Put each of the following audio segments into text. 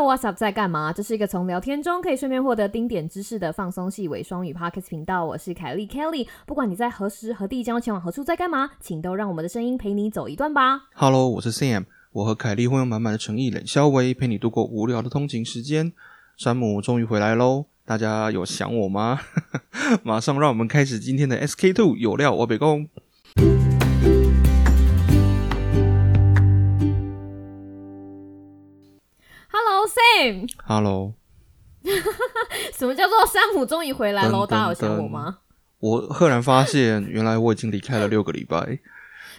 What's up？在干嘛？这是一个从聊天中可以顺便获得丁点知识的放松系伪双语 Podcast 频道。我是凯莉 Kelly。不管你在何时何地将要前往何处，在干嘛，请都让我们的声音陪你走一段吧。Hello，我是 Sam，我和凯莉会用满满的诚意、冷笑微陪你度过无聊的通勤时间。山姆终于回来喽，大家有想我吗？马上让我们开始今天的 SK Two 有料我北宫。Hello Sam，Hello，什么叫做山姆终于回来喽？大家有想我吗？我赫然发现，原来我已经离开了六个礼拜。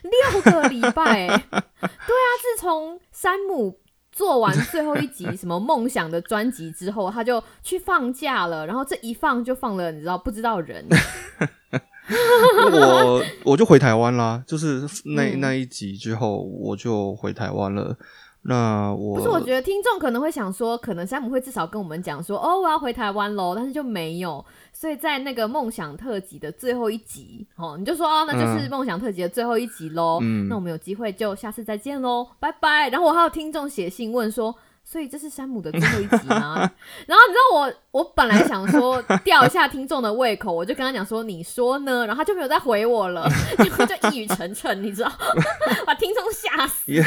六个礼拜、欸，对啊，自从山姆做完最后一集什么梦想的专辑之后，他就去放假了，然后这一放就放了，你知道不知道人，我我就回台湾啦，就是那、嗯那一集之后，我就回台湾了。那我不是，我觉得听众可能会想说，可能山姆会至少跟我们讲说，哦，我要回台湾喽，但是就没有，所以在那个梦想特辑的最后一集，哦，你就说哦，那就是梦想特辑的最后一集喽，嗯那我们有机会就下次再见喽，拜拜。然后我还有听众写信问说。所以这是山姆的最后一集吗？然后你知道我，我本来想说吊一下听众的胃口，我就跟他讲说，你说呢？然后他就没有再回我了，就就一语成谶，你知道，把听众吓死。也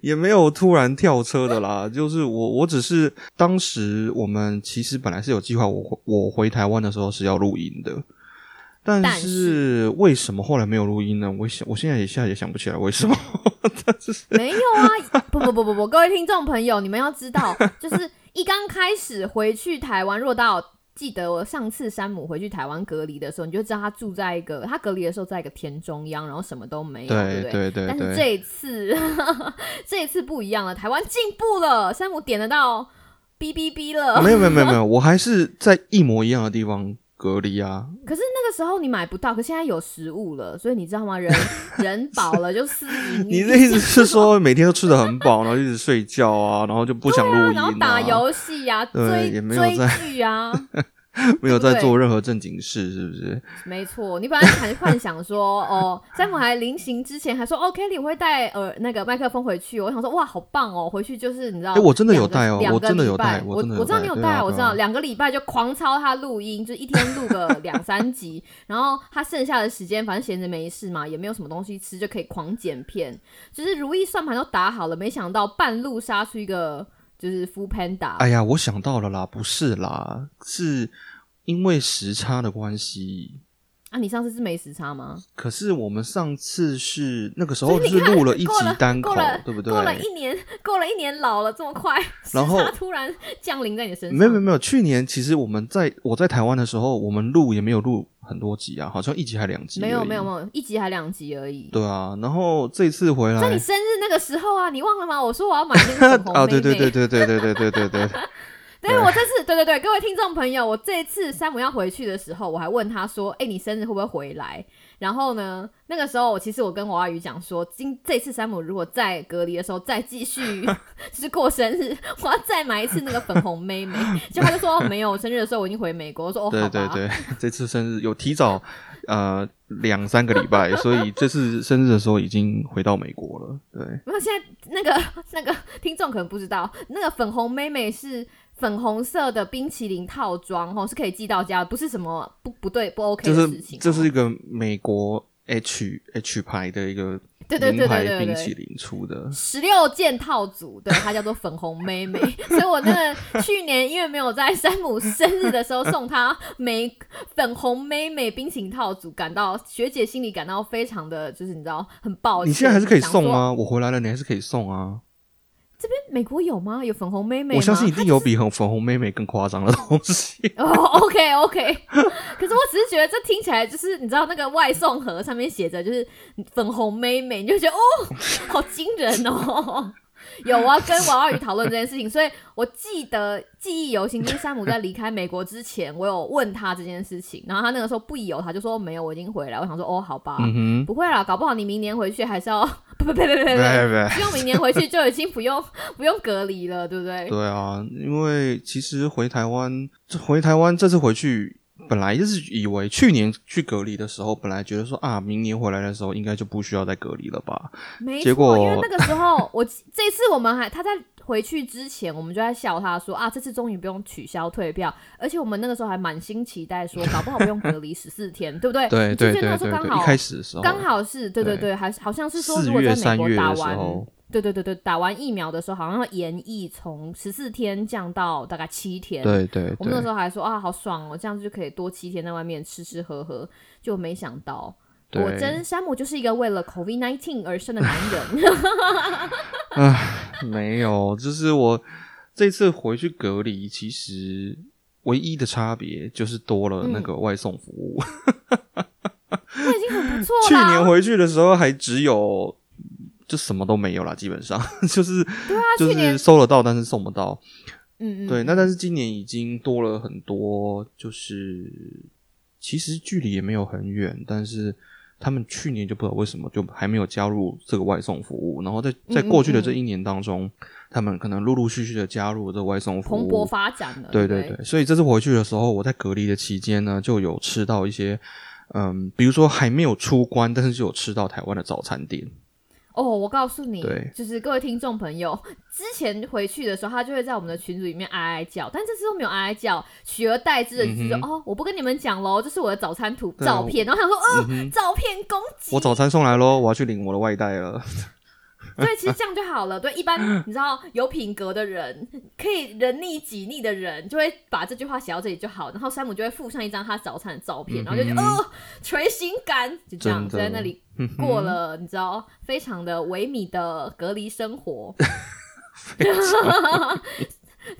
也没有突然跳车的啦，就是我我只是当时我们其实本来是有计划，我回我回台湾的时候是要录音的，但但是为什么后来没有录音呢？我想我现在也现在也想不起来为什么，没有啊，不不不不不，各位听众朋友，你们要知道，就是一刚开始回去台湾，若到记得我上次山姆回去台湾隔离的时候，你就知道他住在一个他隔离的时候在一个田中央，然后什么都没有，对不对对对对，但是这一次，这一次不一样了，台湾进步了，山姆点得到哔哔哔了。没有没有没有没有，我还是在一模一样的地方隔离啊，可是那个时候你买不到，可现在有食物了，所以你知道吗？人 人饱了就私淫。你的意思是说每天都吃的很饱，然后一直睡觉啊，然后就不想录啊，音然后打游戏啊，对追追剧啊，没有在做任何正经事，是不是？没错。你本来还幻想说，哦，山姆还临行之前还说，哦，Kelly 我会带呃那个麦克风回去。我想说，哇，好棒哦，回去就是你知道，诶我真的有带哦我真的有带我我知道你有带啊，我知道两个礼拜就狂抄他录音，就一天录个 两三集，然后他剩下的时间反正闲着没事嘛，也没有什么东西吃，就可以狂剪片，就是如意算盘都打好了，没想到半路杀出一个就是 Full Panda，哎呀，我想到了啦，不是啦，是因为时差的关系。啊，你上次是没时差吗？可是我们上次是那个时候是录了一集单口，对不对？过了一年，过了一年老了这么快，然后突然降临在你身上。没有没有没有，去年其实我们在我在台湾的时候，我们录也没有录很多集啊，好像一集还两集。没有没有没。有，一集还两集而已。对啊，然后这次回来在你生日那个时候啊，你忘了吗？我说我要买那个粉红 妹妹。啊，对对对对对对对对对对，对，我这次对对对，各位听众朋友，我这一次山姆要回去的时候，我还问他说：“哎、你生日会不会回来？”然后呢，那个时候我其实我跟娃娃鱼讲说，今这次山姆如果再隔离的时候再继续 就是过生日，我要再买一次那个粉红妹妹。结果他就说、哦、没有，我生日的时候我已经回美国。我说哦，对。对对，这次生日有提早呃两三个礼拜，所以这次生日的时候已经回到美国了。对，没有，现在那个那个听众可能不知道，那个粉红妹妹是粉红色的冰淇淋套装哦，是可以寄到家，不是什么不不对不 OK 的事情哦、这是一个美国 H H 牌的一个对对对对冰淇淋出的。十六件套组，对，它叫做粉红妹妹。所以我那个去年因为没有在山姆生日的时候送她玫粉红妹妹冰淇淋套组，感到学姐心里感到非常的就是你知道很抱歉。你现在还是可以？送啊？我回来了，你还是可以送啊！这边美国有吗？有粉红妹妹吗？我相信一定有比粉粉红妹妹更夸张的东西。哦、o k OK，可是我只是觉得这听起来就是你知道那个外送盒上面写着就是粉红妹妹，你就觉得哦，好惊人哦。有我要跟娃娃鱼讨论这件事情，所以我记得记忆犹新。就是山姆在离开美国之前，我有问他这件事情，然后他那个时候不疑有他，就说没有，我已经回来。我想说哦，好吧，嗯，不会啦，搞不好你明年回去还是要 不不不不不不对不，对希望明年回去就已经不用不用隔离了，对不对？对啊，因为其实回台湾，回台湾这次回去，本来就是以为去年去隔离的时候，本来觉得说啊，明年回来的时候应该就不需要再隔离了吧？没错，结果因为那个时候我 这次我们还他在回去之前，我们就在笑他说啊，这次终于不用取消退票，而且我们那个时候还满心期待说，搞不好不用隔离十四天，对不对？对对对对对，一开始的时候，刚好是对对对对，还好像是说四如果月三在美国打完，候，对对对对，打完疫苗的时候，好像要延役从十四天降到大概七天。对对对我们那时，候还说啊，好爽哦，这样子就可以多七天在外面吃吃喝喝，就没想到。果真，山姆就是一个为了 COVID nineteen 而生的男人。没有，就是我这次回去隔离，其实唯一的差别就是多了那个嗯外送服务。那已经很不错了去。年回去的时候还只有就什么都没有啦，基本上 就是对啊，就是收得到，但是送不到。嗯嗯，对，那但是今年已经多了很多，就是其实距离也没有很远，但是他们去年就不知道为什么就还没有加入这个外送服务，然后在在过去的这一年当中，他们可能陆陆续续的加入这个外送服务，蓬勃发展了。对对对对，所以这次回去的时候，我在隔离的期间呢，就有吃到一些，嗯，比如说还没有出关，但是就有吃到台湾的早餐店。哦，我告诉你对，就是各位听众朋友，之前回去的时候，他就会在我们的群组里面哀哀叫，但这次都没有哀哀叫，取而代之的就是说、嗯哦，我不跟你们讲喽，这是我的早餐图照片，然后想说，呃，照片攻击，我早餐送来喽，我要去领我的外带了。对，其实这样就好了。对，一般你知道有品格的人，可以人逆己逆的人，就会把这句话写到这里就好。然后山姆就会附上一张他早餐的照片，然后就觉得、哦，垂心感，就这样真的在那里过了，你知道非常的维米的隔离生活。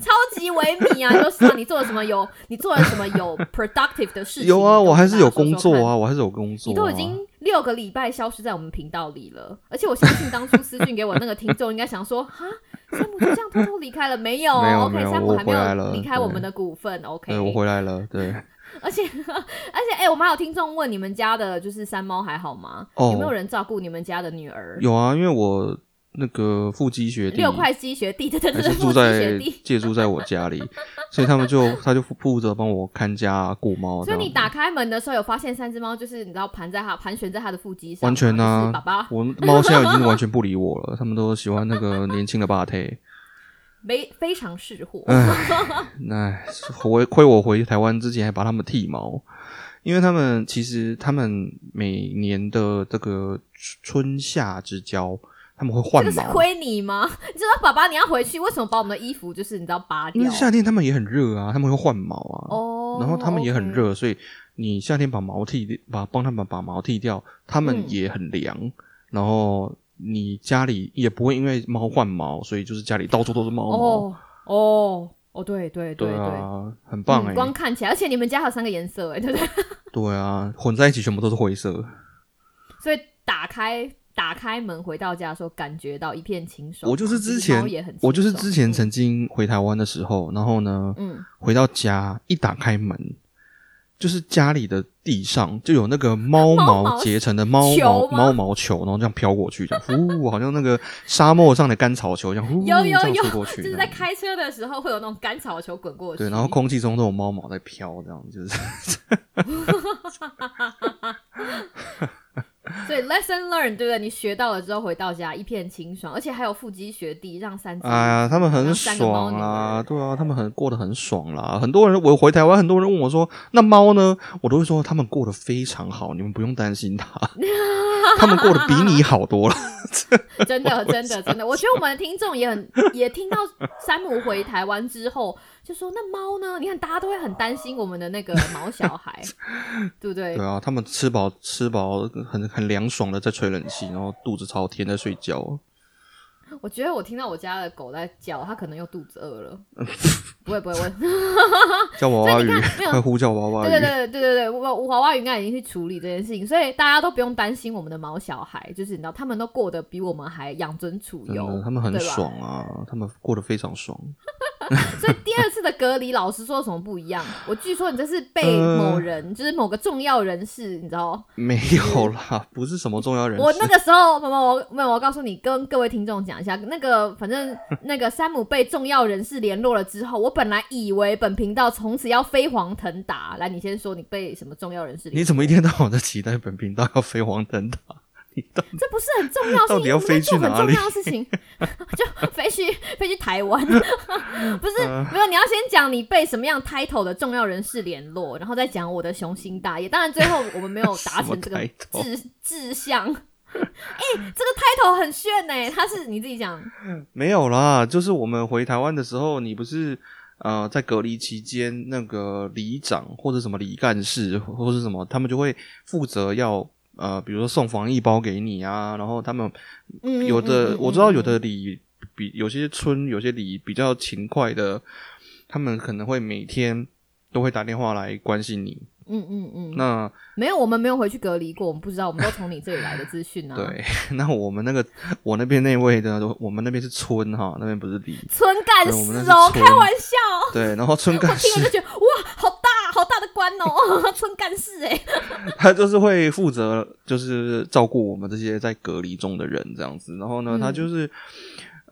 超级维米啊！就是啊，你做了什么有？你做了什么有 productive 的事情？有啊，我还是有工作啊，我还是有工作、啊。你都已经六个礼拜消失在我们频道里了，而且我相信当初私讯给我那个听众应该想说，哈，山姆就这样偷偷离开了没有？OK，山姆还没有离开我们的股份，OK，我回来了，对，而且 而且，哎、我们还有听众问你们家的就是山猫还好吗？哦有没有人照顾你们家的女儿？有啊，因为我那个腹肌学弟六块肌学弟，对对对，住在。借住在我家里，所以他们就他就负责帮我看家、啊、顾猫。所以你打开门的时候有发现三只猫，就是你知道盘在它盘旋在它的腹肌上，完全啊就是爸爸我猫现在已经完全 不理我了，他们都喜欢那个年轻的霸退。没非常识货。那回亏我回台湾之前还把他们剃毛，因为他们其实他们每年的这个春夏之交，他们会换毛。这是亏你吗？你知道爸爸你要回去，为什么把我们的衣服就是你知道拔掉因为？夏天他们也很热啊，他们会换毛啊。哦，然后他们也很热，所以你夏天把毛剃，把帮他们把毛剃掉，他们嗯也很凉。然后你家里也不会因为猫换毛，所以就是家里到处都是猫毛。哦哦哦，对对对对，啊，很棒哎、嗯光看起来，而且你们家还有三个颜色哎，对不对？对啊，混在一起全部都是灰色。所以打开打开门回到家的时候，感觉到一片清爽。我就是之前我就是之前嗯曾经回台湾的时候，然后呢，嗯。回到家一打开门，就是家里的地上就有那个猫猫毛毛结成的猫毛猫毛球，然后这样飘过去，这样呼，好像那个沙漠上的干草球一样，呼，有有这样有吹过去，就是在开车的时候会有那种干草球滚过去，对，然后空气中都有猫毛在飘，这样就是 所以 lesson learned 对不对？你学到了之后回到家一片清爽，而且还有腹肌学弟让三只，哎呀，他们很爽啦，儿对啊，他们很过得很爽啦。很多人我回台湾，很多人问我说：“那猫呢？”我都会说他们过得非常好，你们不用担心它，他们过得比你好多了。真的，真的，真的，我觉得我们的听众也很也听到山姆回台湾之后，就说那猫呢？你看大家都会很担心我们的那个 毛小孩，对不对？对啊，他们吃饱吃饱，很很凉爽的在吹冷气，然后肚子朝天在睡觉。我觉得我听到我家的狗在叫，它可能又肚子饿了。不会不会，我叫娃娃鱼所以你看没，有快呼叫娃娃鱼！对对对对对对，我我娃娃鱼应该已经去处理这件事情，所以大家都不用担心我们的毛小孩，就是你知道他们都过得比我们还养尊处优，，他们很爽啊，他们过得非常爽。所以第二次的隔离，老实说有什么不一样？我据说你这是被呃某人，就是某个重要人士，你知道？没有啦，不是什么重要人士。我那个时候，没有，我没有，我告诉你，跟各位听众讲一下，那个反正那个山姆被重要人士联络了之后，我本来以为本频道从此要飞黄腾达。来，你先说，你被什么重要人士？你怎么一天到晚在期待本频道要飞黄腾达？这不是很重要的事情，到底要飞去哪里很重要的事情，就飞去飞去台湾，不是、嗯没有，你要先讲你被什么样 title 的重要人士联络，然后再讲我的雄心大业。当然最后我们没有达成这个？志志向。哎、这个 title 很炫呢、他是你自己讲，没有啦，就是我们回台湾的时候，你不是呃在隔离期间，那个里长或者什么里干事或者什么，他们就会负责要呃，比如说送防疫包给你啊，然后他们嗯，有的、嗯嗯我知道有嗯的里比有些村有些里比较勤快的，他们可能会每天都会打电话来关心你。嗯嗯嗯，那没有，我们没有回去隔离过，我们不知道，我们都从你这里来的资讯啊。对，那我们那个我那边那位的，我们那边是村哈，那边不是里。村干事哦，开玩笑，对，然后村干事官哦，村干事哎，他就是会负责，就是照顾我们这些在隔离中的人这样子。然后呢，嗯他就是，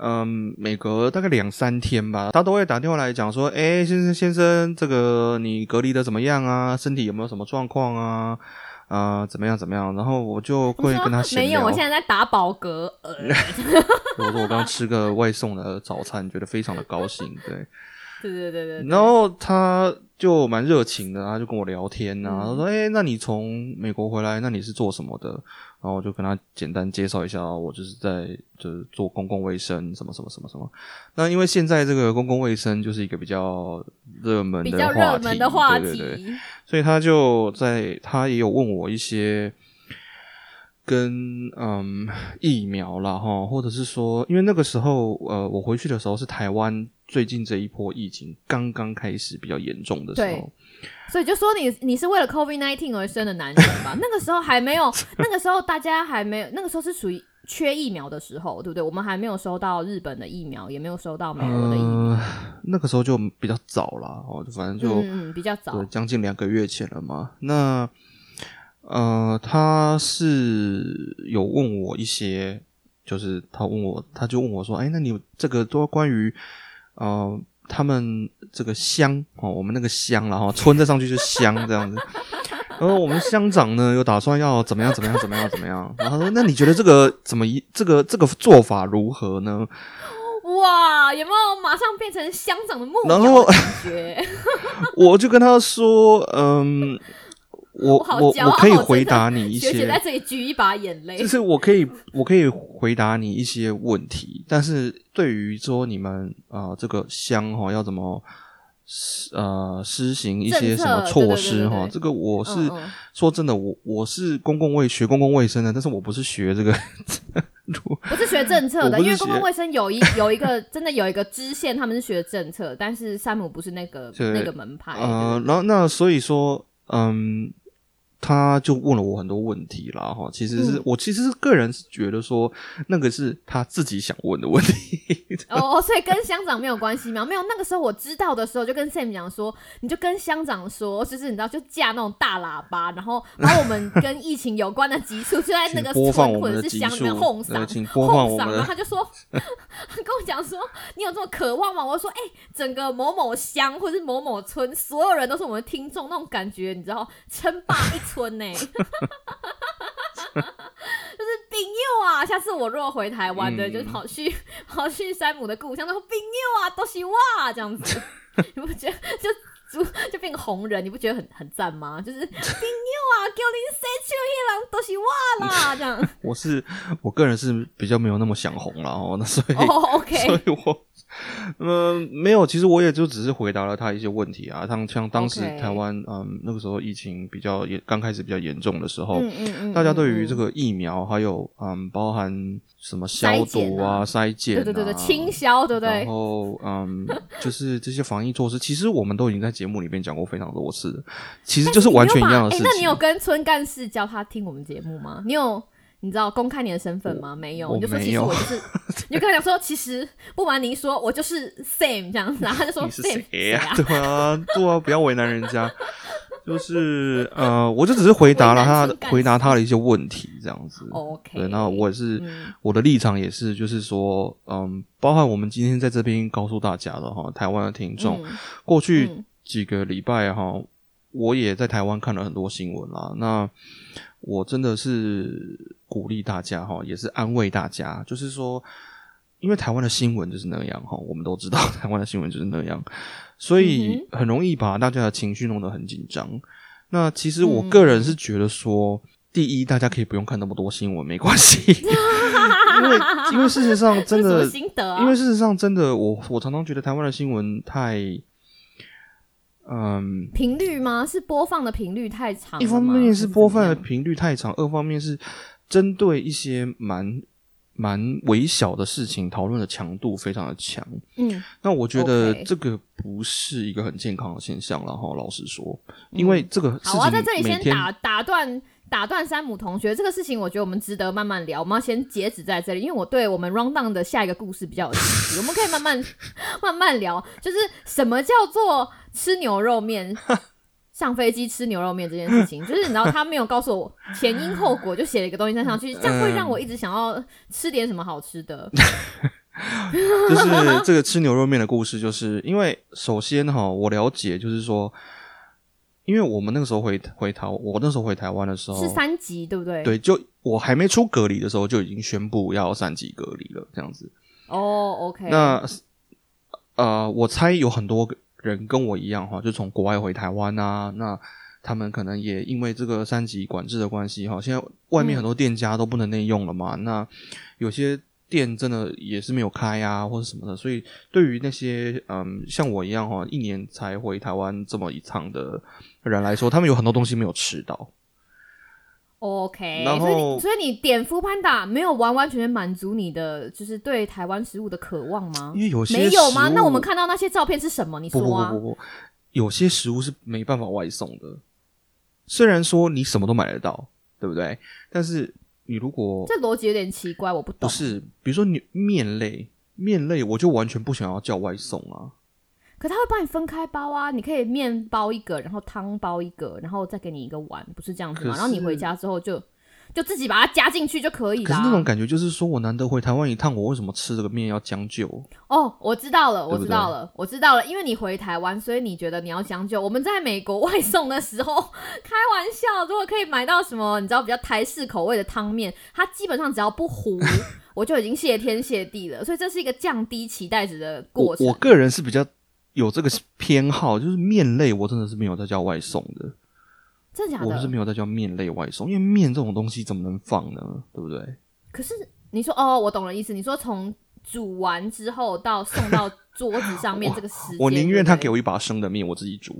嗯，每隔大概两三天吧，他都会打电话来讲说，哎、先生先生，这个你隔离的怎么样啊？身体有没有什么状况啊？啊、怎么样怎么样？然后我就会跟他闲没有，我现在在打饱嗝，呃，我说我刚刚吃个外送的早餐，觉得非常的高兴。对，对对对对，对然后他就蛮热情的，他就跟我聊天啊，嗯他说：“哎、那你从美国回来，那你是做什么的？”然后我就跟他简单介绍一下，我就是在就是做公共卫生，什么什么什么什么。那因为现在这个公共卫生就是一个比较热门比较的话题，热门的话题，对对对，所以他就在他也有问我一些。跟嗯疫苗啦哈，或者是说，因为那个时候呃，我回去的时候是台湾最近这一波疫情刚刚开始比较严重的时候，所以就说你你是为了 COVID nineteen 而生的男人吧？那个时候还没有，那个时候大家还没有，那个时候是属于缺疫苗的时候，对不对？我们还没有收到日本的疫苗，也没有收到美国的疫苗，呃，那个时候就比较早了，哦，反正就、嗯嗯，比较早对，，将近两个月前了嘛。那呃，他是有问我一些，就是他问我，他就问我说：“哎，那你这个多关于呃他们这个乡哦，我们那个乡然后村再上去就是乡这样子。”然后我们乡长呢，有打算要怎么样怎么样怎么样怎么样。然后他说：“那你觉得这个怎么一这个这个做法如何呢？”哇，有没有马上变成乡长的梦然后？我就跟他说：“嗯，我我我可以回答你一学姐些在这里举一把眼泪就，是我可以，我可以回答你一些问题，但是对于说你们啊、呃这个乡哈要怎么呃施行一些什么措施哈，这个我是、嗯嗯说真的，我我是公共卫学公共卫生的，但是我不是学这个。不是学政策的，因为公共卫生有一有一个真的有一个支线，他们是学政策，但是山姆不是那个那个门派。呃，对然后那所以说，嗯，他就问了我很多问题啦，哈，其实是、嗯我其实是个人是觉得说，那个是他自己想问的问题，哦，所以跟乡长没有关系吗？没有，那个时候我知道的时候，就跟 Sam 讲说，你就跟乡长说，就是你知道，就架那种大喇叭，然后把我们跟疫情有关的集数就在那个 播或我们的集者是乡里面数哄嗓，请播放我哄嗓然后他就说，他跟我讲说，你有这么渴望吗？我说，哎、整个某某乡或者是某某村，所有人都是我们的听众，那种感觉，你知道，称霸一村呢、就是朋友啊！下次我如果回台湾的，嗯就是跑去 跑去山姆的故乡，然后朋友啊，都是哇这样子，你不觉得就就就变个红人，你不觉得很很赞吗？就是朋友啊，叫你谁去一人都是哇啦，这样。我是我个人是比较没有那么想红了哦，那所以、哦 所以我。嗯，没有，其实我也就只是回答了他一些问题啊。像像当时台湾嗯那个时候疫情比较严，刚开始比较严重的时候，嗯嗯嗯，大家对于嗯这个疫苗还有嗯包含什么消毒啊、筛检、啊，对对对对清消，对不然？后，嗯，就是这些防疫措施，其实我们都已经在节目里面讲过非常多次了，其实就是完全一样的事情。哎那你有跟村干事教他听我们节目吗？你有？你知道公开你的身份吗？没有，我你就说其实我就是，你就跟他讲说，其实不瞒您说，我就是 Sam 这样子，然后他就说你谁呀、啊？对啊，对啊，不要为难人家。就是呃，我就只是回答了他回答他的一些问题，这样子。OK，对，那我也是、嗯我的立场也是，就是说，嗯，包含我们今天在这边告诉大家的哈，台湾的听众，嗯过去嗯几个礼拜哈，我也在台湾看了很多新闻啦。那我真的是鼓励大家哈，也是安慰大家，就是说，因为台湾的新闻就是那样哈，我们都知道 台湾的新闻就是那样，所以很容易把大家的情绪弄得很紧张。那其实我个人是觉得说，第一，大家可以不用看那么多新闻，没关系，因为因为事实上 真的，因为事实上真的，我我常常觉得台湾的新闻太，嗯，频率吗？是播放的频率太长？一方面是播放的频率太长，二方面是针对一些蛮。蛮微小的事情，讨论的强度非常的强。嗯，那我觉得这个不是一个很健康的现象然后。老实说，因为这个事情，我要在这里先打打断打断山姆同学，这个事情我觉得我们值得慢慢聊。我们要先截止在这里，因为我对我们 round down 的下一个故事比较有兴趣，我们可以慢慢慢慢聊，就是什么叫做吃牛肉面。上飞机吃牛肉面这件事情，就是你知道他没有告诉我前因后果，就写了一个东西在上去，这样会让我一直想要吃点什么好吃的。就是这个吃牛肉面的故事，就是因为首先哈，我了解就是说，因为我们那个时候回回台，我那时候回台湾的时候是三级，对不对？对，就我还没出隔离的时候就已经宣布要三级隔离了，这样子。哦，OK。那呃，我猜有很多个。人跟我一样哈，就从国外回台湾啊，那他们可能也因为这个三级管制的关系哈，现在外面很多店家都不能内用了嘛，那有些店真的也是没有开啊，或者什么的，所以对于那些嗯像我一样哈，一年才回台湾这么一趟的人来说，他们有很多东西没有吃到。OK，所以所以你点福潘达没有完完全全满足你的就是对台湾食物的渴望吗？因为有些没有吗？那我们看到那些照片是什么？你说啊？不不不不，有些食物是没办法外送的。虽然说你什么都买得到，对不对？但是你如果这逻辑有点奇怪，我不懂。不是，比如说你面类，面类我就完全不想要叫外送啊。可他会帮你分开包啊，你可以面包一个，然后汤包一个，然后再给你一个碗，不是这样子吗？然后你回家之后就就自己把它加进去就可以了。可是那种感觉就是说我难得回台湾一趟，我为什么吃这个面要将就？哦，我知道了，我知道了，我知道了，因为你回台湾，所以你觉得你要将就。我们在美国外送的时候，开玩笑，如果可以买到什么你知道比较台式口味的汤面，它基本上只要不糊，我就已经谢天谢地了。所以这是一个降低期待值的过程。我个人是比较。有这个偏好，就是面类，我真的是没有在叫外送的。真的假的？我不是没有在叫面类外送，因为面这种东西怎么能放呢？对不对？可是你说哦，我懂了意思。你说从煮完之后到送到桌子上面这个时间，我宁愿他给我一把生的面，我自己煮。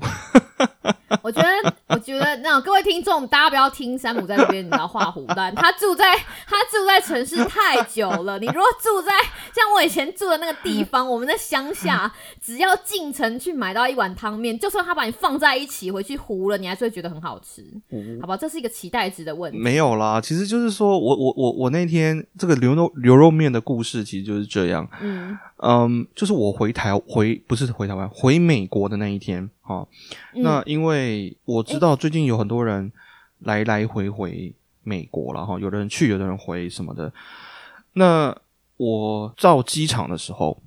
我觉得，我觉得，那各位听众，大家不要听山姆在那边，你知道画胡蛋。他住在他住在城市太久了。你如果住在像我以前住的那个地方，我们在乡下，只要进城去买到一碗汤面，就算他把你放在一起回去糊了，你还是会觉得很好吃，好吧？这是一个期待值的问题。没有啦，其实就是说我我我我那天这个牛肉牛肉面的故事，其实就是这样。嗯嗯，就是我回台回不是回台湾回美国的那一天。好，那因为我知道最近有很多人来来回回美国了哈，有的人去，有的人回什么的。那我到机场的时候，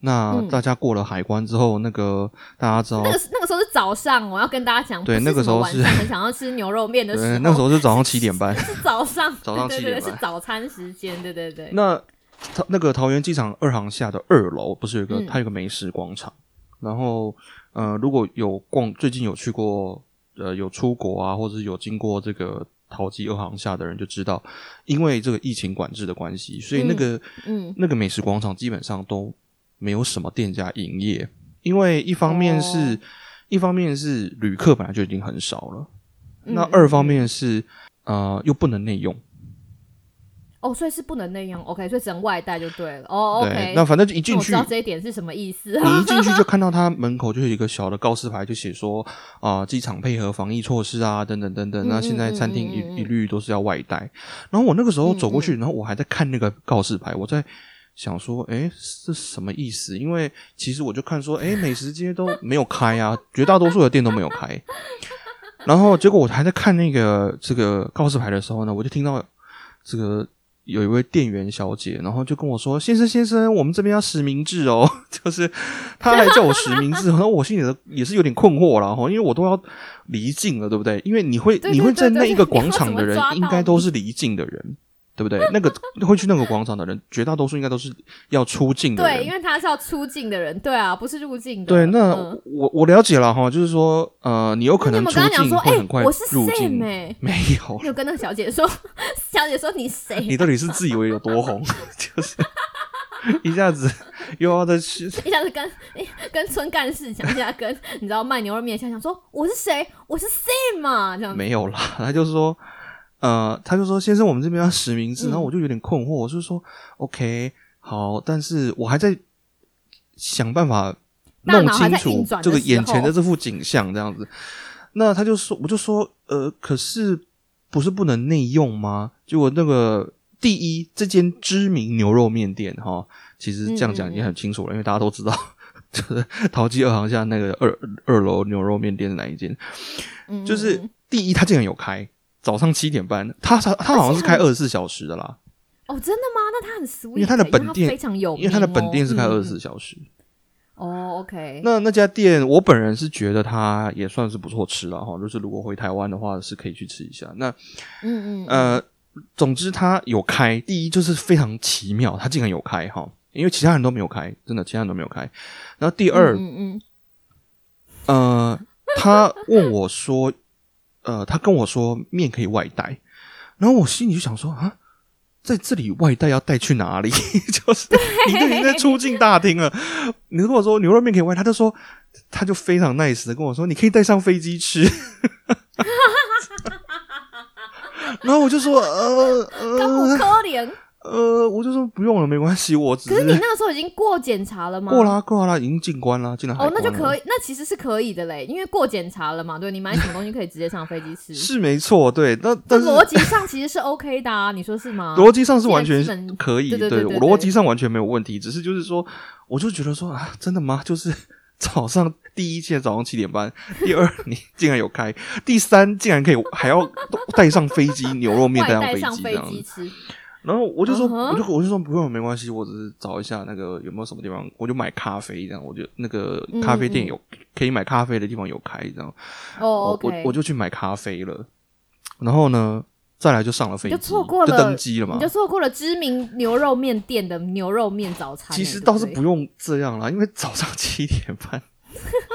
那大家过了海关之后，那个大家知道，那个那个时候是早上，我要跟大家讲，对，那个时候是很想要吃牛肉面的时候，那个时候是早上七点半，是早上，早上七点半是早餐时间，对对对。那桃那个桃园机场二航下的二楼不是有个，它有个美食广场，然后。呃，如果有逛，最近有去过，呃，有出国啊，或者是有经过这个淘机二航下的人就知道，因为这个疫情管制的关系，所以那个，嗯，那个美食广场基本上都没有什么店家营业，因为一方面是，一方面是旅客本来就已经很少了，那二方面是，呃，又不能内用。哦，所以是不能那样，OK，所以只能外带就对了。哦，OK，那反正一进去，知道这一点是什么意思。你一进去就 看到他门口就有一个小的告示牌，就写说啊，机场配合防疫措施啊，等等等等。那现在餐厅一一律都是要外带。然后我那个时候走过去，然后我还在看那个告示牌，我在想说，哎，是什么意思？因为其实我就看说，哎，美食街都没有开啊，绝大多数的店都没有开。然后结果我还在看那个这个告示牌的时候呢，我就听到这个。有一位店员小姐，然后就跟我说：“先生先生，我们这边要实名制哦。”就是她还叫我实名制，然后我心里的也是有点困惑了哈，因为我都要离境了，对不对？因为你会你会在那一个广场的人 应该都是离境的人。对不对？那个 会去那个广场的人，绝大多数应该都是要出境的人。对，因为他是要出境的人，对啊，不是入境的。对，那、嗯我我了解了哈，就是说，呃，你有可能出境会很快我是入 Sam 境，哎、没有你有跟那个小姐说，小姐说你谁？你到底是自以为有多红，就是一下子又要再去，一下子跟跟村干事讲，一下跟你知道卖牛肉面，想想说我是谁？我是 Sam 嘛，这样。没有啦，他就说，呃，他就说先生，我们这边要实名制，嗯然后我就有点困惑，我就说，OK，好，但是我还在想办法弄清楚这个眼前的这幅景象，这样子。那他就说，我就说，呃，可是不是不能内用吗？结果那个第一，这间知名牛肉面店哈，其实这样讲已经很清楚了，因为大家都知道，就是淘记二行下那个二二楼牛肉面店是哪一间。嗯就是第一，他竟然有开早上七点半，他他他好像是开二十四小时的啦，哦，真的吗？那他很 sweet，因为他的欸本店非常有名哦，因为他的本店是开嗯二十四。小时。嗯哦，OK，那那家店，我本人是觉得它也算是不错吃了哈，就是如果回台湾的话，是可以去吃一下。那嗯嗯，呃，总之他有开，第一就是非常奇妙，他竟然有开哈，因为其他人都没有开，真的其他人都没有开。然后第二，嗯嗯呃，他问我说，呃，他跟我说面可以外带，然后我心里就想说啊，在这里外带要带去哪里？就是你都已经在出境大厅了，你跟我说牛肉面可以外带，他就说他就非常 nice 的跟我说，你可以带上飞机吃。然后我就说，呃呃 可怜。呃，我就说不用了，没关系，我只可是你那个时候已经过检查了吗？过啦过啦，已经进关啦，进了海哦，那就可以，那其实是可以的嘞，因为过检查了嘛，对你买什么东西可以直接上飞机吃，是没错，对，那但是逻辑上其实是 OK 的啊，你说是吗？逻辑上是完全可以，对对对对对逻辑上完全没有问题。只是就是说，我就觉得说啊，真的吗？就是 早上第一件早上七点半，第二 你竟然有开，第三竟然可以还要带上飞机牛肉面带带上飞上飞机这样子。然后我就说，我就我就说不用没关系，我只是找一下那个有没有什么地方，我就买咖啡这样，我就那个咖啡店有、可以买咖啡的地方有开这样，哦我我我就去买咖啡了。然后呢，再来就上了飞机，就错过了就登机了嘛你就。错过了知名牛肉面店的牛肉面早餐欸。其实倒是不用这样啦，因为早上七点半，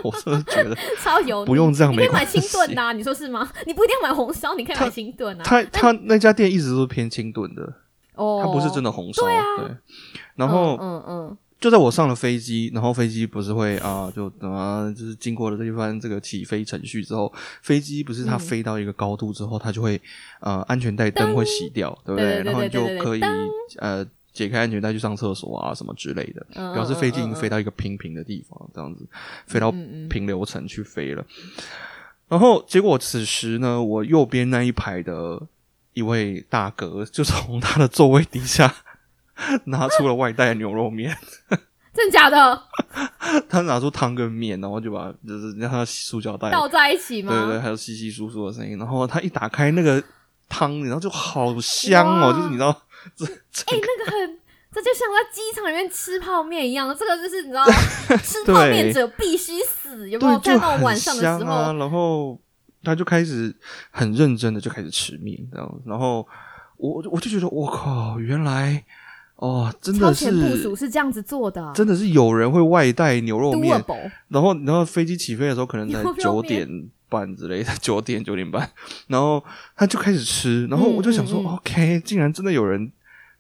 我真的觉得 超油，不用这样你可以买清炖呐啊，你说是吗？你不一定要买红烧，你可以买清炖啊。他他那家店一直都是偏清炖的，哦，它不是真的红烧。对啊。然后嗯嗯就在我上了飞机，然后飞机不是会啊，就啊，就是经过了这一番这个起飞程序之后，飞机不是它嗯飞到一个高度之后，它就会呃安全带灯会熄掉，对不对？然后你就可以呃解开安全带去上厕所啊什么之类的，嗯，表示飞机已经嗯飞到一个平平的地方，这样子飞到平流层去飞了。然后结果此时呢，我右边那一排的一位大哥就从他的座位底下 拿出了外带的牛肉面，真的假的？他拿出汤跟面，然后就把就是让他塑胶袋，倒在一起吗？对对，还有稀稀疏疏的声音。然后他一打开那个汤，然后就好香哦，就是你知道这哎、那个很，这就像在机场里面吃泡面一样，这个就是你知道，吃泡面者必须死，有没有？对，在那种晚上的香时候，啊。然后他就开始很认真的就开始吃面这样，然后我我就觉得我靠，原来哦，真超的前部署是。这样子做的、啊，真的是有人会外带牛肉面，doable。然后然后飞机起飞的时候可能才九点半之类的，九点九点半，然后他就开始吃，然后我就想说、嗯嗯嗯 o k 竟然真的有人，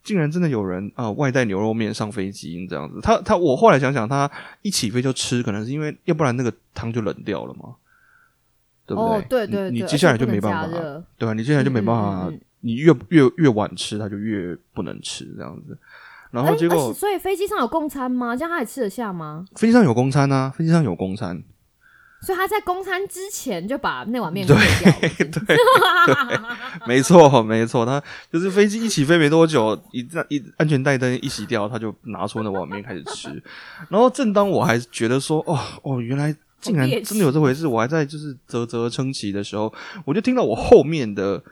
竟然真的有人啊、外带牛肉面上飞机这样子。他他我后来想想，他一起飞就吃，可能是因为要不然那个汤就冷掉了嘛，对不对？哦，对对对，你你接下来就没办法，了对吧、你接下来就没办法，嗯嗯嗯你越越越晚吃，他就越不能吃这样子。然后哎结果所以飞机上有供餐吗？这样他也吃得下吗？飞机上有供餐啊，飞机上有供餐，所以他在供餐之前就把那碗面 对。对，没错，没错，他就是飞机一起飞没多久，一一安全带灯一熄掉，他就拿出那碗面开始吃。然后正当我还觉得说，哦哦，原来竟然真的有这回事，我还在就是啧啧称奇的时候，我就听到我后面的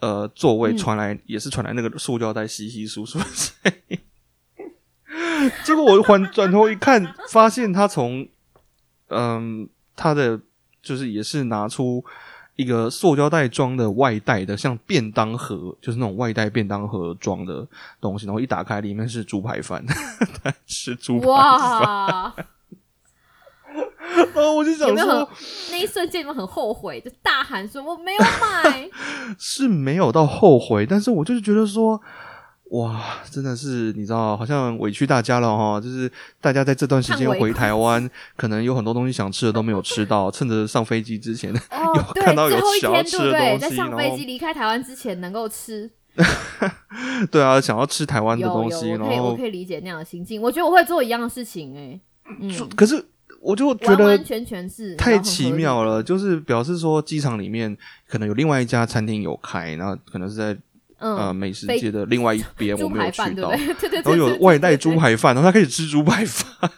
呃座位嗯。传来、也是传来那个塑胶袋稀稀疏疏的声音。结果我转转头一看，发现他从嗯他的就是也是拿出一个塑胶袋装的外带的，像便当盒，就是那种外带便当盒装的东西，然后一打开里面是猪排饭，他吃猪排饭，哇，然后我就想有没有很说。那一瞬间有没有很后悔？就大喊说我没有买。是没有到后悔，但是我就是觉得说，哇，真的是你知道，好像委屈大家了哈。就是大家在这段时间叹为回台湾，可能有很多东西想吃的都没有吃到，趁着上飞机之前，哦有，对，看到有最后一天想要吃的对不对？东西然后在上飞机离开台湾之前能够吃，对啊，想要吃台湾的有东西，有，我然可以我后可以理解那样的心境。我觉得我会做一样的事情、欸，哎，嗯，可是我就觉得完完全全是太奇妙了。就是表示说机场里面可能有另外一家餐厅有开，然后可能是在嗯，呃美食街的另外一边，我没有去到。对？对对对然后有外带猪排饭，然后他可以吃猪排饭，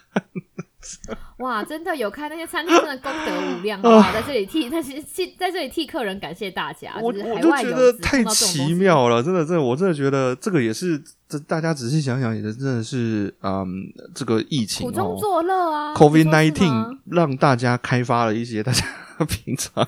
哇，真的有开那些餐厅，真的功德无量啊！在这里替在这替在这里替客人感谢大家，我就是我就觉得太奇。妙了，真的，真的，我真的觉得这个也是，这大家仔细想想，也是真的是，嗯，这个疫情苦中哦作乐啊，COVID nineteen 让大家开发了一些大家平常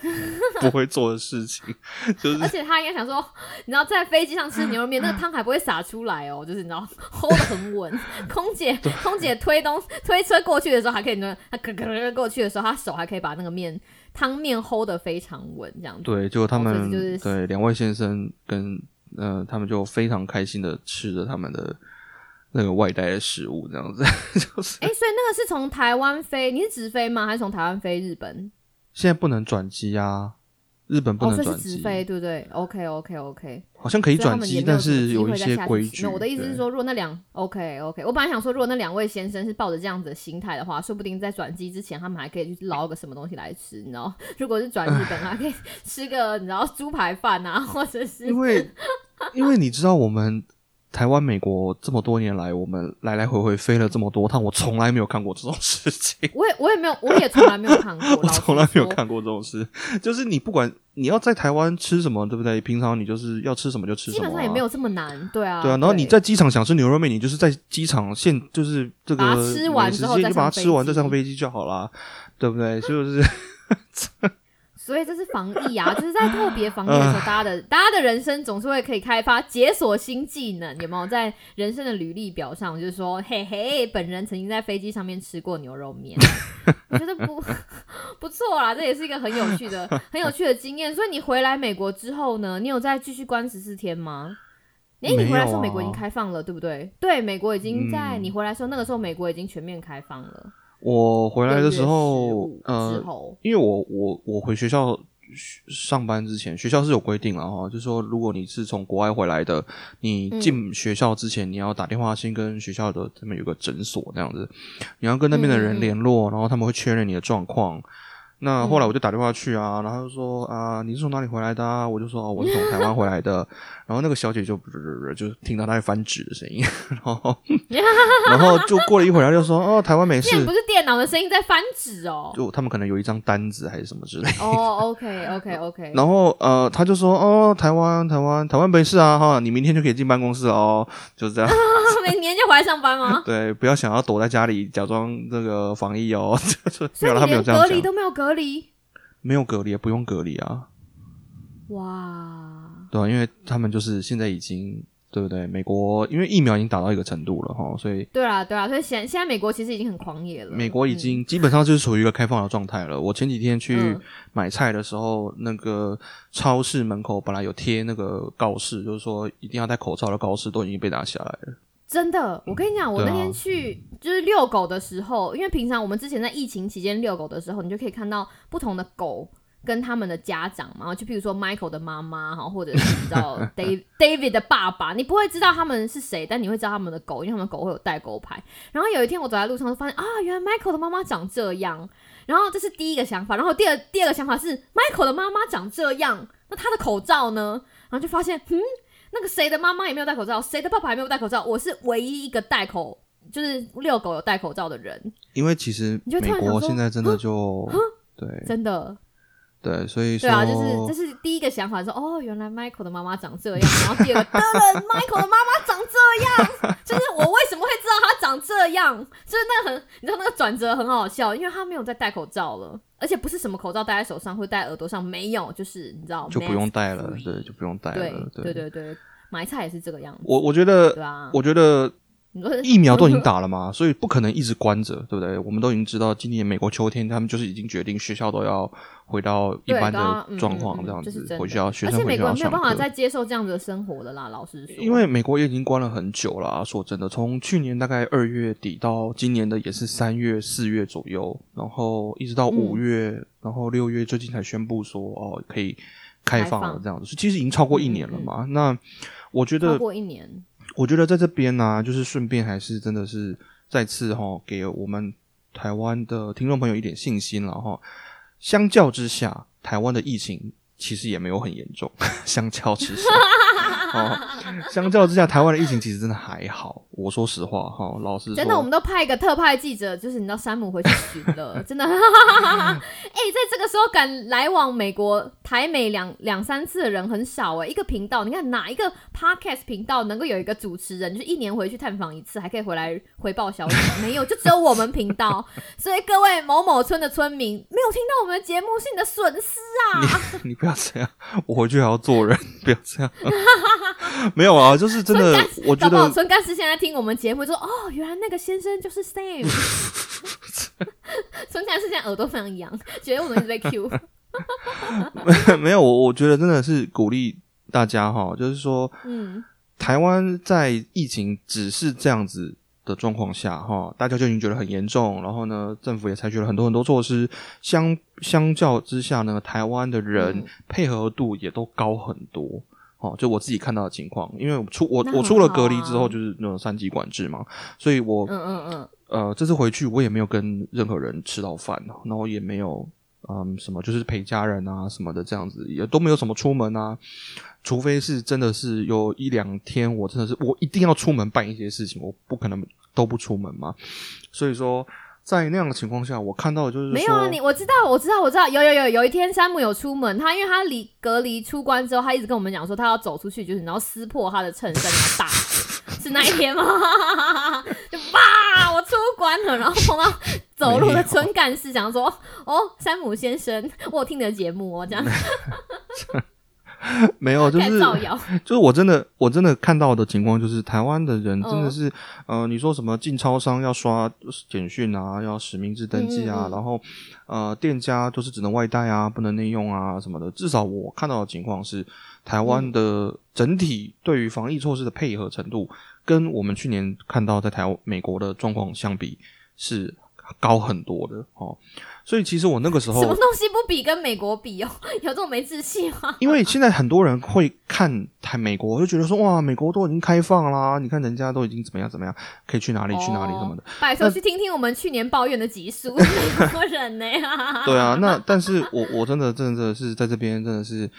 不会做的事情，就是而且他应该想说，你知道在飞机上吃牛肉面，那个汤还不会洒出来哦，就是你知道 hold 得很稳。空姐 空姐推东推车过去的时候，还可以呢，她咯咯咯过去的时候，他手还可以把那个面汤面 hold 得非常稳，这样子。对，就他们、就是对两位先生跟呃，他们就非常开心的吃着他们的那个外带的食物，这样子，就是哎、所以那个是从台湾飞，你是直飞吗？还是从台湾飞日本？现在不能转机啊，日本不哦，能转机，是直飞，对不对？OK OK OK。好像可以转机，但是有一些规矩。那我的意思是说，如果那两 OK OK，我本来想说，如果那两位先生是抱着这样子的心态的话，说不定在转机之前，他们还可以去捞个什么东西来吃，你知道？如果是转日本，还可以吃个你知道猪排饭啊，或者是因为因为你知道，我们台湾、美国这么多年来，我们来来回回飞了这么多趟，我从来没有看过这种事情。我也我也没有，我也从来没有看过，我从来没有。看过这种事，就是你不管你要在台湾吃什么，对不对？平常你就是要吃什么就吃什么、啊，基本上也没有这么难，对啊，对啊。然后你在机场想吃牛肉面，你就是在机场现就是这个吃完之后再把它吃完再上飞机就好啦，对不对？就是 所以这是防疫啊，就是在特别防疫的时候，大家的大家的人生总是会可以开发解锁新技能，有没有？在人生的履历表上，就是说，嘿嘿，本人曾经在飞机上面吃过牛肉面，我觉得不 不错啦，这也是一个很有趣的、很有趣的经验。所以你回来美国之后呢，你有再继续关十四天吗？诶，你回来的时候，没有啊美国已经开放了，对不对？对，美国已经在、嗯你回来说，那个时候美国已经全面开放了。我回来的时候6月，15呃因为我我我回学校上班之前，学校是有规定了哈，就是说如果你是从国外回来的，你嗯进学校之前，你要打电话先跟学校的他们有个诊所那样子，你要跟那边的人嗯联络，然后他们会确认你的状况。那后来嗯我就打电话去啊，然后就说啊，你是从哪里回来的、啊？我就说哦，我是从台湾回来的。然后那个小姐就就听到她在翻纸的声音，然后 然后就过了一会儿，她就说哦，台湾没事不，是电脑的声音在翻纸哦。就他们可能有一张单子还是什么之类的。哦，OK OK OK，然后呃，他就说哦，台湾台湾台湾没事啊哈，你明天就可以进办公室哦，就是这样。明年就回来上班吗？对，不要想要躲在家里假装这个防疫哦，没有他没有这样，隔离都没有隔离，没有隔离，不用隔离啊，哇！对啊因为他们就是现在已经对不对？美国因为疫苗已经打到一个程度了哈，所以对啊对啊，所以现现在美国其实已经很狂野了。美国已嗯经基本上就是处于一个开放的状态了。我前几天去嗯买菜的时候，那个超市门口本来有贴那个告示，就是说一定要戴口罩的告示，都已经被拿下来了。真的，我跟你讲，我那天去就是遛狗的时候，因为平常我们之前在疫情期间遛狗的时候，你就可以看到不同的狗跟他们的家长嘛，就譬如说 Michael 的妈妈哈，或者是你知道 Dave David 的爸爸，你不会知道他们是谁，但你会知道他们的狗，因为他们狗会有带狗牌。然后有一天我走在路上，就发现啊，原来 Michael 的妈妈长这样。然后这是第一个想法，然后第二第二个想法是 Michael 的妈妈长这样，那他的口罩呢？然后就发现，嗯，那个谁的妈妈也没有戴口罩，谁的爸爸也没有戴口罩，我是唯一一个戴口，就是遛狗有戴口罩的人，因为其实你就突美国现在真的就对。真的。对，所以说对啊，就是这是第一个想法，说哦，原来 Michael 的妈妈长这样，然后第二个，，Michael 的妈妈长这样，就是我为什么会知道他长这样？就是那个很，你知道那个转折很好笑，因为他没有在戴口罩了，而且不是什么口罩戴在手上或戴耳朵上，没有，就是你知道就不用戴了，对，就不用戴了，对对对，买菜也是这个样子，我我觉得对啊，我觉得疫苗都已经 打了嘛，所以不可能一直关着，对不对？我们都已经知道，今年美国秋天他们就是已经决定学校都要回到一般的状况这样子，回学校学而且美生回学校上国没有办法。再接受这样子的生活的啦，老师说，因为美国也已经关了很久了啊、说真的，从去年大概二月底到今年的也是三月、四月左右，然后一直到五嗯月，然后六月最近才宣布说哦可以开放了这样子，其实已经超过一年了嘛。那我觉超得过一年，我觉得在这边呢、就是顺便还是真的是再次哈、给我们台湾的听众朋友一点信心了哈。相较之下，台湾的疫情其实也没有很严重，相较之下。哦，相较之下，台湾的疫情其实真的还好。我说实话哈，老实说，真的，我们都派一个特派记者，就是你知道山姆回去巡了，真的。哎、在这个时候敢来往美国台美两两三次的人很少哎、一个频道，你看哪一个 podcast 频道能够有一个主持人，就是一年回去探访一次，还可以回来回报消息？没有，就只有我们频道。所以各位某某村的村民没有听到我们的节目，是你的损失啊！你不要这样，我回去还要做人，不要这样。没有啊，就是真的，我觉得村干事现在听我们节目，就说哦，原来那个先生就是 Sam。村干事现在耳朵非常痒，觉得我们一直被 Q。没有，我我觉得真的是鼓励大家哈，就是说，嗯，台湾在疫情只是这样子的状况下哈，大家就已经觉得很严重，然后呢，政府也采取了很多很多措施，相相较之下呢，台湾的人嗯配合度也都高很多。哦，就我自己看到的情况，因为我出我我出了隔离之后，啊。就是那种三级管制嘛，所以我嗯嗯嗯，呃，这次回去我也没有跟任何人吃到饭，然后也没有嗯什么，就是陪家人啊什么的这样子，也都没有什么出门啊，除非是真的是有一两天，我真的是我一定要出门办一些事情，我不可能都不出门嘛。所以说，在那样的情况下，我看到的就是没有啊，你我知道，我知道，我知道，有有有，有一天山姆有出门，他因为他离隔离出关之后，他一直跟我们讲说他要走出去，就是然后撕破他的衬衫，然后大喊，是那一天吗？就哇，我出关了，然后碰到走路的村干事，讲说哦，山姆先生，我有听你的节目哦，这样 没有，就是，就是我真的我真的看到的情况，就是台湾的人嗯真的是，呃，你说什么进超商要刷简讯啊，要实名制登记啊，嗯嗯嗯。然后呃，店家就是只能外带啊，不能内用啊什么的。至少我看到的情况是，台湾的整体对于防疫措施的配合程度，跟我们去年看到在台美国的状况相比是高很多的哦。所以其实我那个时候什么，东西不比跟美国比哦？有这种没志气吗？因为现在很多人会看台美国，就觉得说哇，美国都已经开放啦，你看人家都已经怎么样怎么样，可以去哪里去哪里什么的。哦拜托去听听我们去年抱怨的集数，美国人呢、对啊，那但是我我真的真的是在这边真的是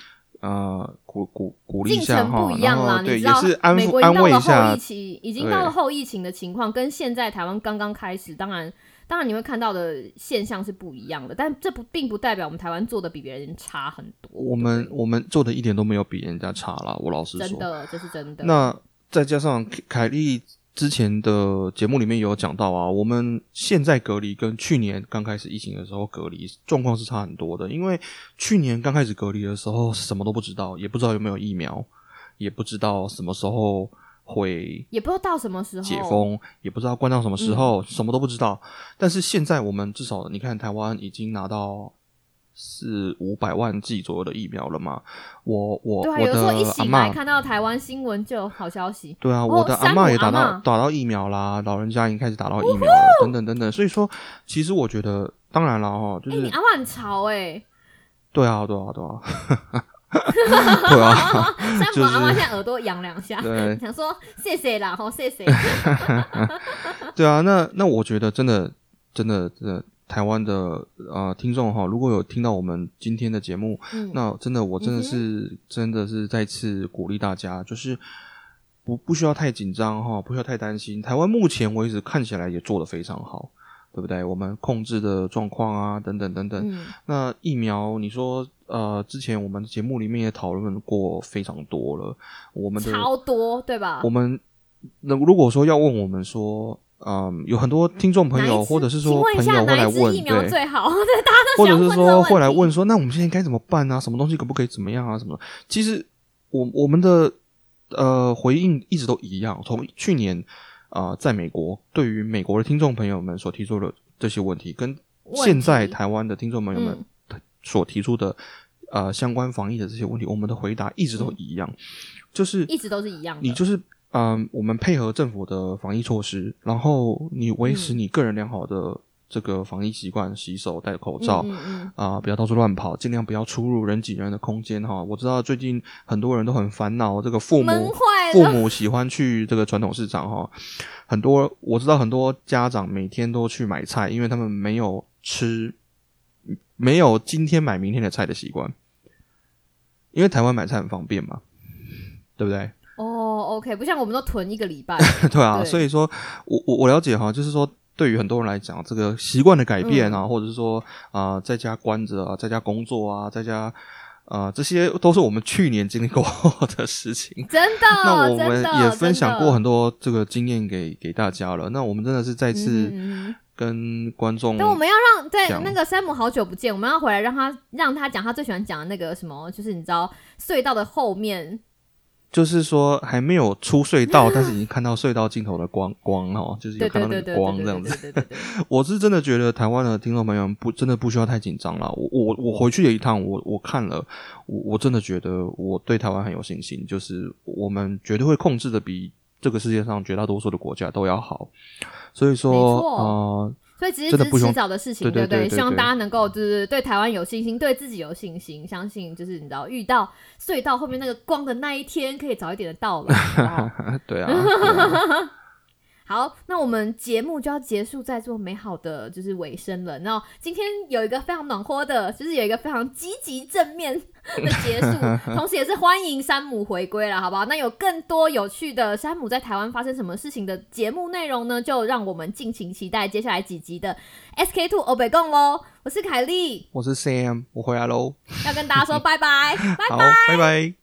呃鼓鼓鼓励一下哈不，一样啦，然后对也是安抚安慰一下疫，情，已经到了后疫情的情况，跟现在台湾刚刚开始，当然。当然，你会看到的现象是不一样的，但这不并不代表我们台湾做的比别人差很多。我们我们做的一点都没有比人家差啦，我老实说。真的，这是真的。那再加上凯凯莉之前的节目里面有讲到啊，我们现在隔离跟去年刚开始疫情的时候隔离状况是差很多的。因为去年刚开始隔离的时候什么都不知道，也不知道有没有疫苗，也不知道什么时候会也不知道到什么时候解，封，也不知道关到什么时候，什么都不知道。但是现在我们至少你看，台湾已经拿到四五百万剂左右的疫苗了嘛。我我对啊，我有的时候一醒来看到台湾新闻就有好消息。对啊，哦我的阿山姆嬷也打到打到疫苗啦，老人家已经开始打到疫苗了，等等等等。所以说，其实我觉得，当然了哈，就哎、是、你阿嬷很潮哎、对啊，对啊，对啊，对啊，山姆就是阿妈现在耳朵痒两下，对 想说谢谢啦，吼谢谢。对啊。那那我觉得真的真的真的，台湾的呃听众哈，如果有听到我们今天的节目，嗯，那真的，我真的是、真的是再次鼓励大家，就是不不需要太紧张哈，不需要太担心。台湾目前为止看起来也做得非常好，对对不对？我们控制的状况啊，等等等等。嗯，那疫苗，你说呃，之前我们节目里面也讨论过非常多了，我们的超多对吧我？们那如果说要问我们说，嗯，有很多听众朋友或者是说朋友会来问，对，最好？对，大家都或者是说会来问说，那我们现在该怎么办啊？什么东西可不可以怎么样啊？什么？其实我我们的呃回应一直都一样，从去年啊、呃在美国对于美国的听众朋友们所提出的这些问题，跟现在台湾的听众朋友们嗯所提出的、呃相关防疫的这些问题，我们的回答一直都一样，就是一直都是一样的。你就是嗯、我们配合政府的防疫措施，然后你维持嗯你个人良好的这个防疫习惯，洗手、戴口罩。嗯嗯啊、不要到处乱跑，尽量不要出入人挤人的空间哈。我知道最近很多人都很烦恼，这个父母。父母喜欢去这个传统市场哈，很多我知道很多家长每天都去买菜，因为他们没有吃，没有今天买明天的菜的习惯，因为台湾买菜很方便嘛，对不对？哦，OK，不像我们都囤一个礼拜。对啊，对所以说我我我了解哈，就是说对于很多人来讲，这个习惯的改变嗯啊，或者是说啊、在家关着啊，在家工作啊，在家啊、这些都是我们去年经历过 的事情。真的，那我们也分享过很多多这个经验给给大家了。那我们真的是再次跟观众，但我们要让在讲那个山姆好久不见，我们要回来让他让他讲他最喜欢讲的那个什么，就是你知道隧道的后面，就是说还没有出隧道，但是已经看到隧道尽头的光光哦，就是有对看到那光这样子。我是真的觉得台湾的听众朋友们不真的不需要太紧张了。我我我回去了一趟，我我看了，我我真的觉得我对台湾很有信心，就是我们绝对会控制的比这个世界上绝大多数的国家都要好。所以没说，错呃，所以其实只是迟早的事情，对对不对？希望大家能够就是对台湾有信心，对自己有信心，相信就是你知道遇到隧道后面那个光的那一天，可以早一点的到来，对啊好，那我们节目就要结束在做美好的就是尾声了。然后今天有一个非常暖和的，就是有一个非常积极正面的结束，同时也是欢迎山姆回归了，好不好？那有更多有趣的山姆在台湾发生什么事情的节目内容呢？就让我们敬请期待接下来几集的 SK Two 欧北共喽。我是凯莉，我是 Sam，我回来喽，要跟大家说 拜拜，拜拜，拜拜。